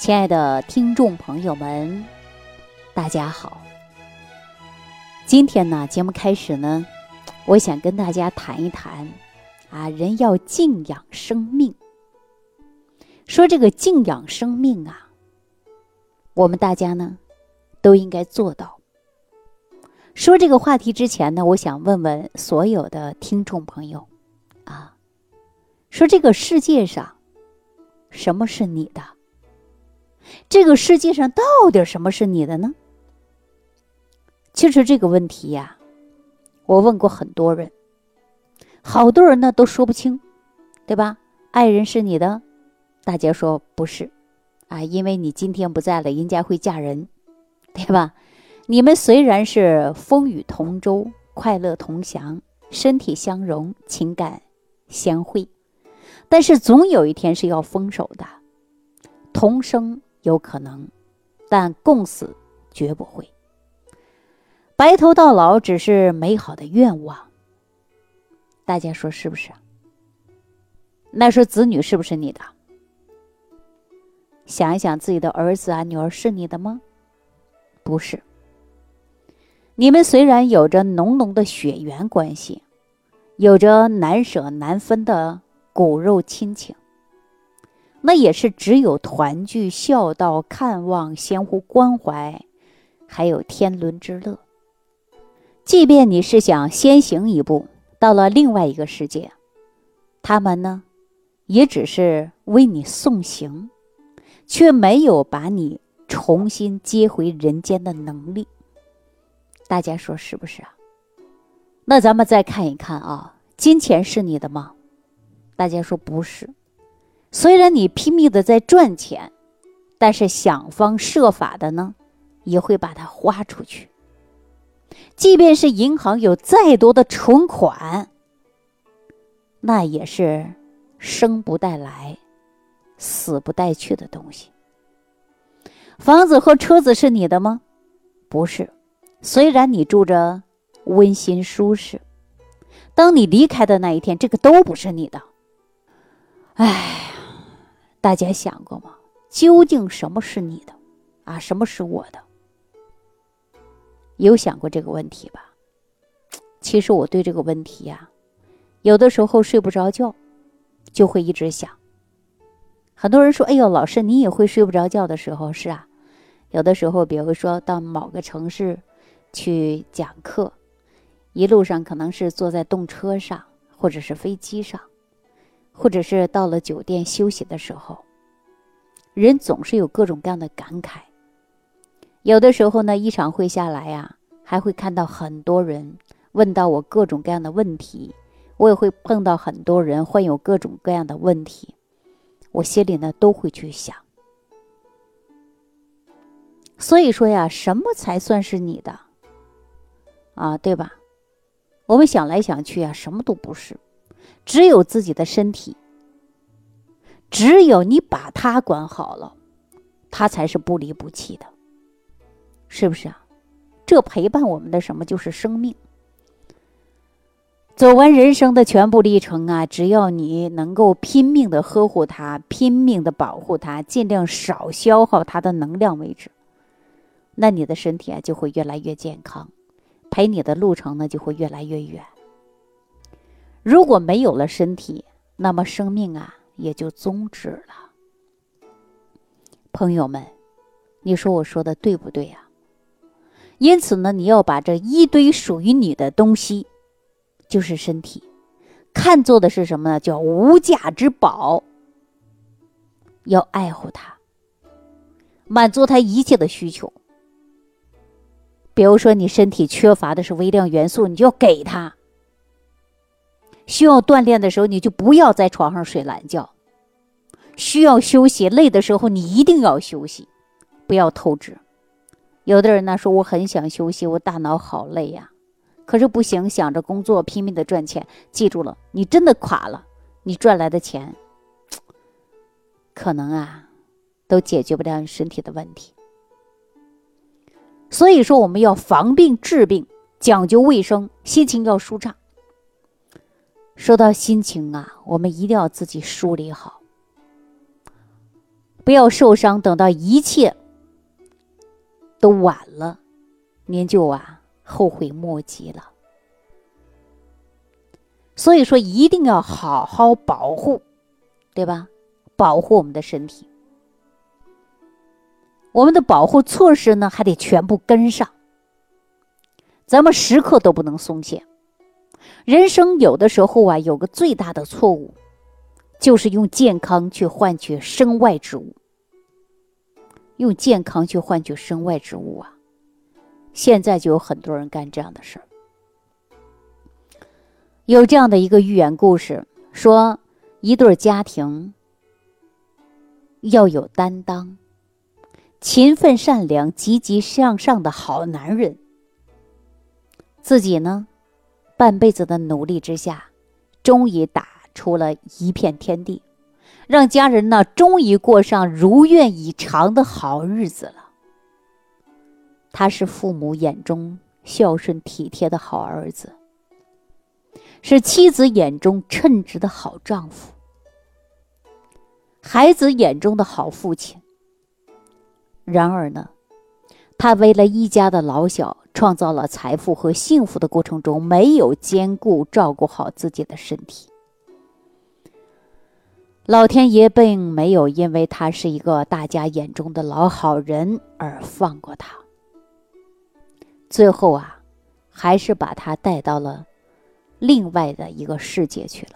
亲爱的听众朋友们，大家好。今天呢，节目开始呢，我想跟大家谈一谈啊，人要敬仰生命。说这个敬仰生命啊，我们大家呢都应该做到。说这个话题之前呢，我想问问所有的听众朋友啊，说这个世界上什么是你的？这个世界上到底什么是你的呢？其实这个问题呀，我问过很多人，好多人呢都说不清，对吧？爱人是你的，大家说不是，啊，因为你今天不在了，人家会嫁人，对吧？你们虽然是风雨同舟、快乐同享、身体相融、情感相会，但是总有一天是要分手的，同生。有可能，但共死绝不会。白头到老只是美好的愿望。大家说是不是？那说子女是不是你的？想一想，自己的儿子啊、女儿是你的吗？不是。你们虽然有着浓浓的血缘关系，有着难舍难分的骨肉亲情。那也是只有团聚、孝道、看望、相互关怀，还有天伦之乐。即便你是想先行一步到了另外一个世界，他们呢，也只是为你送行，却没有把你重新接回人间的能力。大家说是不是啊？那咱们再看一看啊，金钱是你的吗？大家说不是。虽然你拼命的在赚钱，但是想方设法的呢，也会把它花出去。即便是银行有再多的存款，那也是生不带来、死不带去的东西。房子和车子是你的吗？不是。虽然你住着温馨舒适，当你离开的那一天，这个都不是你的。唉。大家想过吗？究竟什么是你的，啊，什么是我的？有想过这个问题吧？其实我对这个问题呀，有的时候睡不着觉，就会一直想。很多人说：“哎呦，老师，你也会睡不着觉的时候？”是啊，有的时候，比如说到某个城市去讲课，一路上可能是坐在动车上，或者是飞机上。或者是到了酒店休息的时候，人总是有各种各样的感慨。有的时候呢，一场会下来呀，还会看到很多人问到我各种各样的问题，我也会碰到很多人患有各种各样的问题，我心里呢都会去想。所以说呀，什么才算是你的？啊，对吧？我们想来想去啊，什么都不是。只有自己的身体，只有你把它管好了，它才是不离不弃的，是不是啊？这陪伴我们的什么就是生命。走完人生的全部历程啊，只要你能够拼命的呵护它，拼命的保护它，尽量少消耗它的能量为止，那你的身体啊就会越来越健康，陪你的路程呢就会越来越远。如果没有了身体，那么生命啊也就终止了。朋友们，你说我说的对不对呀？因此呢，你要把这一堆属于你的东西，就是身体，看作的是什么呢？叫无价之宝，要爱护它，满足它一切的需求。比如说，你身体缺乏的是微量元素，你就要给它。需要锻炼的时候，你就不要在床上睡懒觉；需要休息、累的时候，你一定要休息，不要透支。有的人呢说：“我很想休息，我大脑好累呀。”可是不行，想着工作，拼命的赚钱。记住了，你真的垮了，你赚来的钱，可能啊，都解决不了你身体的问题。所以说，我们要防病治病，讲究卫生，心情要舒畅。说到心情啊，我们一定要自己梳理好。不要受伤，等到一切都晚了，您就啊后悔莫及了。所以说，一定要好好保护，对吧？保护我们的身体，我们的保护措施呢，还得全部跟上。咱们时刻都不能松懈。人生有的时候啊，有个最大的错误，就是用健康去换取身外之物。用健康去换取身外之物啊！现在就有很多人干这样的事儿。有这样的一个寓言故事，说一对家庭要有担当、勤奋、善良、积极向上的好男人，自己呢，半辈子的努力之下，终于打出了一片天地。让家人呢，终于过上如愿以偿的好日子了。他是父母眼中孝顺体贴的好儿子，是妻子眼中称职的好丈夫，孩子眼中的好父亲。然而呢，他为了一家的老小，创造了财富和幸福的过程中，没有兼顾照顾好自己的身体。老天爷并没有因为他是一个大家眼中的老好人而放过他，最后啊，还是把他带到了另外的一个世界去了。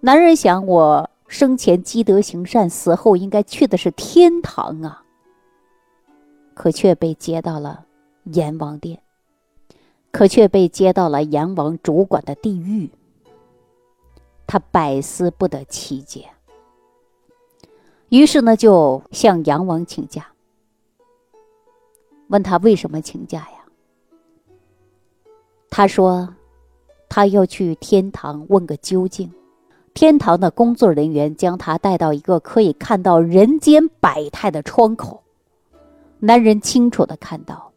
男人想，我生前积德行善，死后应该去的是天堂啊，可却被接到了阎王殿，可却被接到了阎王主管的地狱。他百思不得其解，于是呢，就向杨王请假，问他为什么请假呀？他说，他要去天堂问个究竟。天堂的工作人员将他带到一个可以看到人间百态的窗口，男人清楚的看到，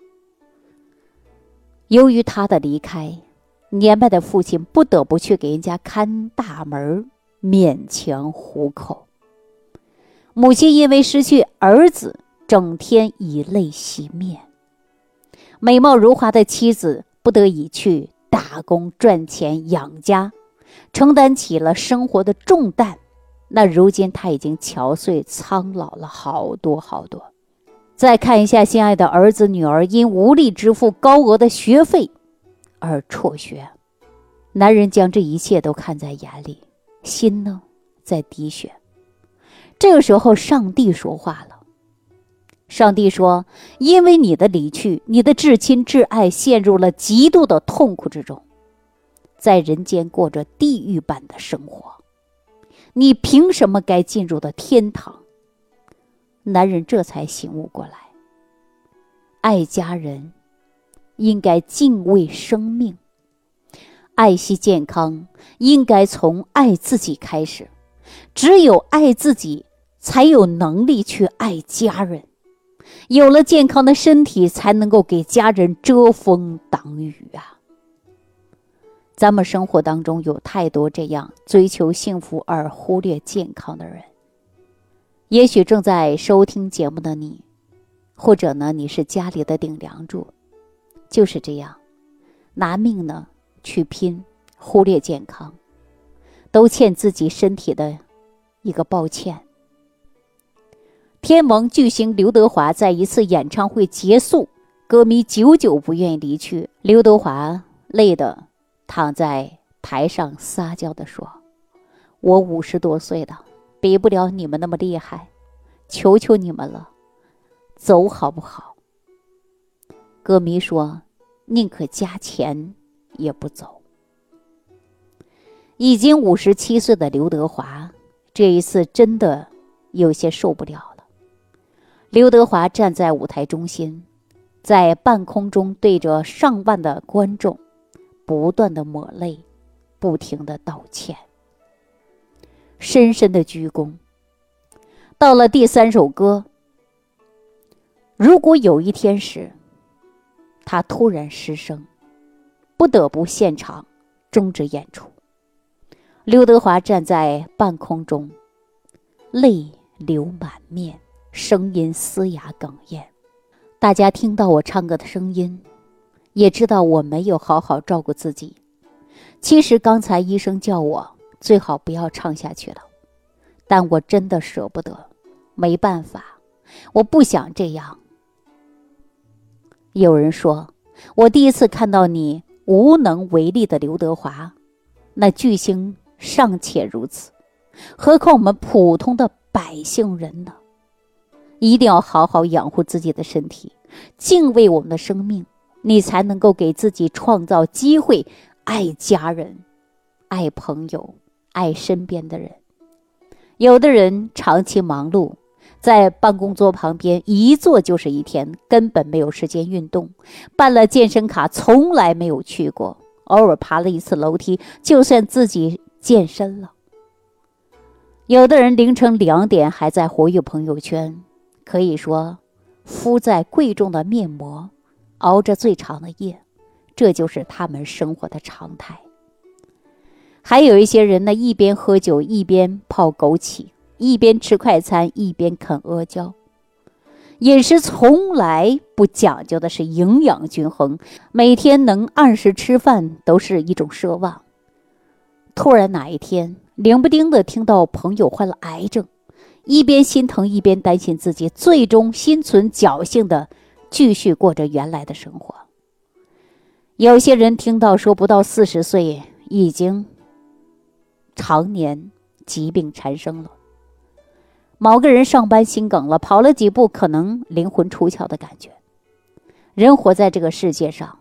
由于他的离开。年迈的父亲不得不去给人家看大门，勉强糊口。母亲因为失去儿子，整天以泪洗面。美貌如花的妻子不得已去打工赚钱养家，承担起了生活的重担。那如今他已经憔悴苍老了好多好多。再看一下心爱的儿子女儿，因无力支付高额的学费。而辍学，男人将这一切都看在眼里，心呢在滴血。这个时候，上帝说话了。上帝说：“因为你的离去，你的至亲至爱陷入了极度的痛苦之中，在人间过着地狱般的生活。你凭什么该进入的天堂？”男人这才醒悟过来，爱家人。应该敬畏生命，爱惜健康，应该从爱自己开始。只有爱自己，才有能力去爱家人。有了健康的身体，才能够给家人遮风挡雨啊！咱们生活当中有太多这样追求幸福而忽略健康的人。也许正在收听节目的你，或者呢，你是家里的顶梁柱。就是这样，拿命呢去拼，忽略健康，都欠自己身体的一个抱歉。天王巨星刘德华在一次演唱会结束，歌迷久久不愿意离去，刘德华累得躺在台上撒娇的说：“我五十多岁了，比不了你们那么厉害，求求你们了，走好不好？”歌迷说：“宁可加钱也不走。”已经五十七岁的刘德华，这一次真的有些受不了了。刘德华站在舞台中心，在半空中对着上万的观众，不断的抹泪，不停的道歉，深深的鞠躬。到了第三首歌，如果有一天时。他突然失声，不得不现场终止演出。刘德华站在半空中，泪流满面，声音嘶哑哽咽。大家听到我唱歌的声音，也知道我没有好好照顾自己。其实刚才医生叫我最好不要唱下去了，但我真的舍不得，没办法，我不想这样。有人说，我第一次看到你无能为力的刘德华，那巨星尚且如此，何况我们普通的百姓人呢？一定要好好养护自己的身体，敬畏我们的生命，你才能够给自己创造机会，爱家人，爱朋友，爱身边的人。有的人长期忙碌，在办公桌旁边一坐就是一天，根本没有时间运动。办了健身卡，从来没有去过，偶尔爬了一次楼梯，就算自己健身了。有的人凌晨两点还在活跃朋友圈。可以说，敷在贵重的面膜，熬着最长的夜，这就是他们生活的常态。还有一些人呢，一边喝酒一边泡枸杞，一边吃快餐一边啃阿胶，饮食从来不讲究的是营养均衡，每天能按时吃饭都是一种奢望。突然哪一天，冷不丁的听到朋友患了癌症。一边心疼，一边担心自己，最终心存侥幸的继续过着原来的生活。有些人听到说不到四十岁已经常年疾病缠身了。某个人上班心梗了，跑了几步可能灵魂出窍的感觉。人活在这个世界上，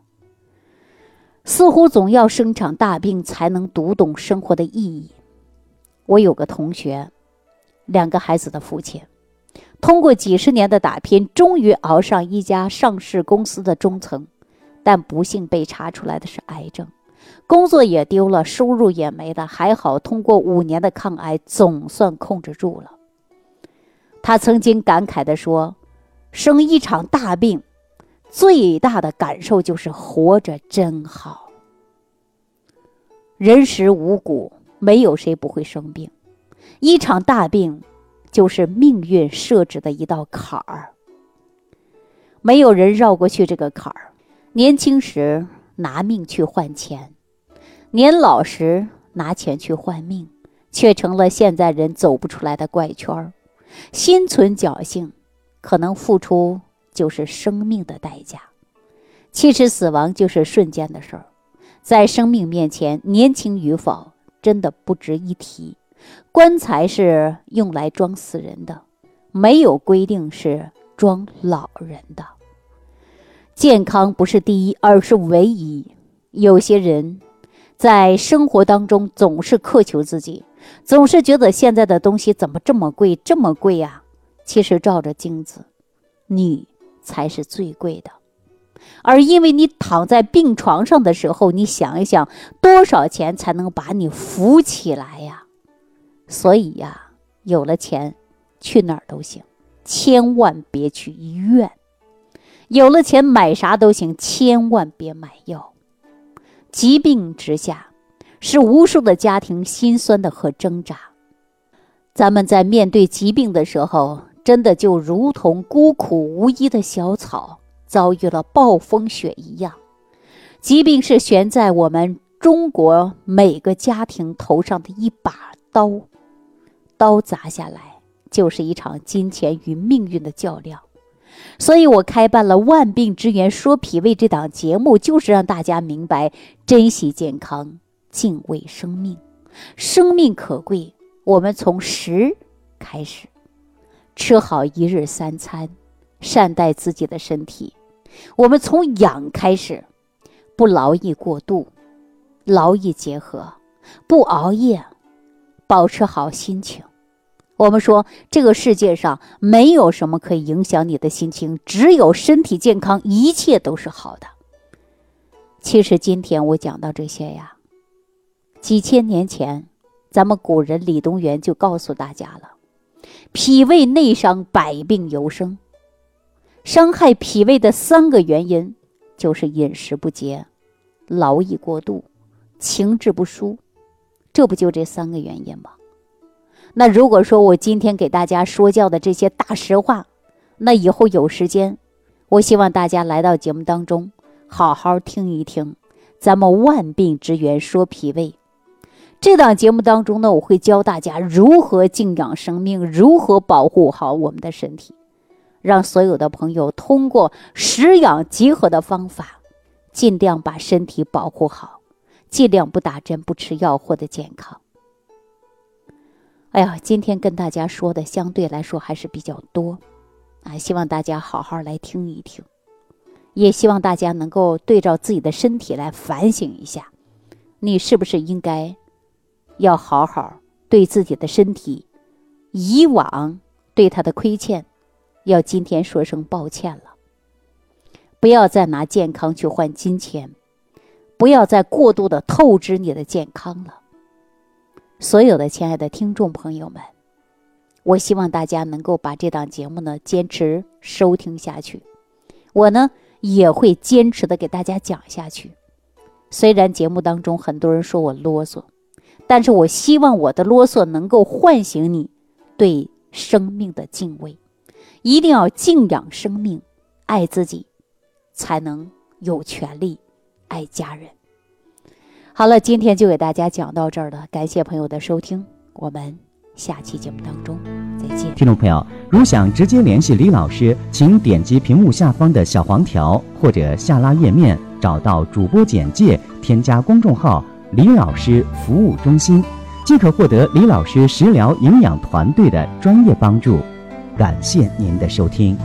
似乎总要生场大病才能读懂生活的意义。我有个同学。两个孩子的父亲，通过几十年的打拼，终于熬上一家上市公司的中层，但不幸被查出来的是癌症，工作也丢了，收入也没了。还好，通过五年的抗癌，总算控制住了。他曾经感慨地说：“生一场大病，最大的感受就是活着真好。人食五谷，没有谁不会生病。”一场大病，就是命运设置的一道坎儿。没有人绕过去这个坎儿。年轻时拿命去换钱，年老时拿钱去换命，却成了现在人走不出来的怪圈儿。心存侥幸，可能付出就是生命的代价。其实死亡就是瞬间的事儿，在生命面前，年轻与否真的不值一提。棺材是用来装死人的，没有规定是装老人的。健康不是第一，而是唯一。有些人，在生活当中总是苛求自己，总是觉得现在的东西怎么这么贵，这么贵呀？其实照着镜子，你才是最贵的。而因为你躺在病床上的时候，你想一想，多少钱才能把你扶起来呀？所以呀，有了钱，去哪儿都行，千万别去医院。有了钱，买啥都行，千万别买药。疾病之下，是无数的家庭心酸的和挣扎。咱们在面对疾病的时候，真的就如同孤苦无依的小草遭遇了暴风雪一样。疾病是悬在我们中国每个家庭头上的一把刀。刀砸下来，就是一场金钱与命运的较量。所以我开办了《万病之源说脾胃》这档节目，就是让大家明白珍惜健康，敬畏生命。生命可贵，我们从食开始，吃好一日三餐，善待自己的身体。我们从养开始，不劳逸过度，劳逸结合，不熬夜，保持好心情。我们说，这个世界上没有什么可以影响你的心情，只有身体健康，一切都是好的。其实今天我讲到这些呀，几千年前，咱们古人李东垣就告诉大家了：脾胃内伤，百病由生。伤害脾胃的三个原因，就是饮食不节、劳逸过度、情志不舒，这不就这三个原因吗？那如果说我今天给大家说教的这些大实话，那以后有时间，我希望大家来到节目当中，好好听一听。咱们万病之源说脾胃，这档节目当中呢，我会教大家如何静养生命，如何保护好我们的身体，让所有的朋友通过食养结合的方法，尽量把身体保护好，尽量不打针、不吃药，获得健康。哎呀，今天跟大家说的相对来说还是比较多。啊，希望大家好好来听一听，也希望大家能够对照自己的身体来反省一下，你是不是应该要好好对自己的身体，以往对他的亏欠，要今天说声抱歉了。不要再拿健康去换金钱，不要再过度的透支你的健康了。所有的亲爱的听众朋友们。我希望大家能够把这档节目呢坚持收听下去，我呢也会坚持的给大家讲下去。虽然节目当中很多人说我啰嗦，但是我希望我的啰嗦能够唤醒你对生命的敬畏，一定要敬仰生命，爱自己，才能有权利爱家人。好了，今天就给大家讲到这儿了，感谢朋友的收听，我们。下期节目当中再见，听众朋友，如想直接联系李老师，请点击屏幕下方的小黄条，或者下拉页面找到主播简介，添加公众号“李老师服务中心”，即可获得李老师食疗营养团队的专业帮助。感谢您的收听。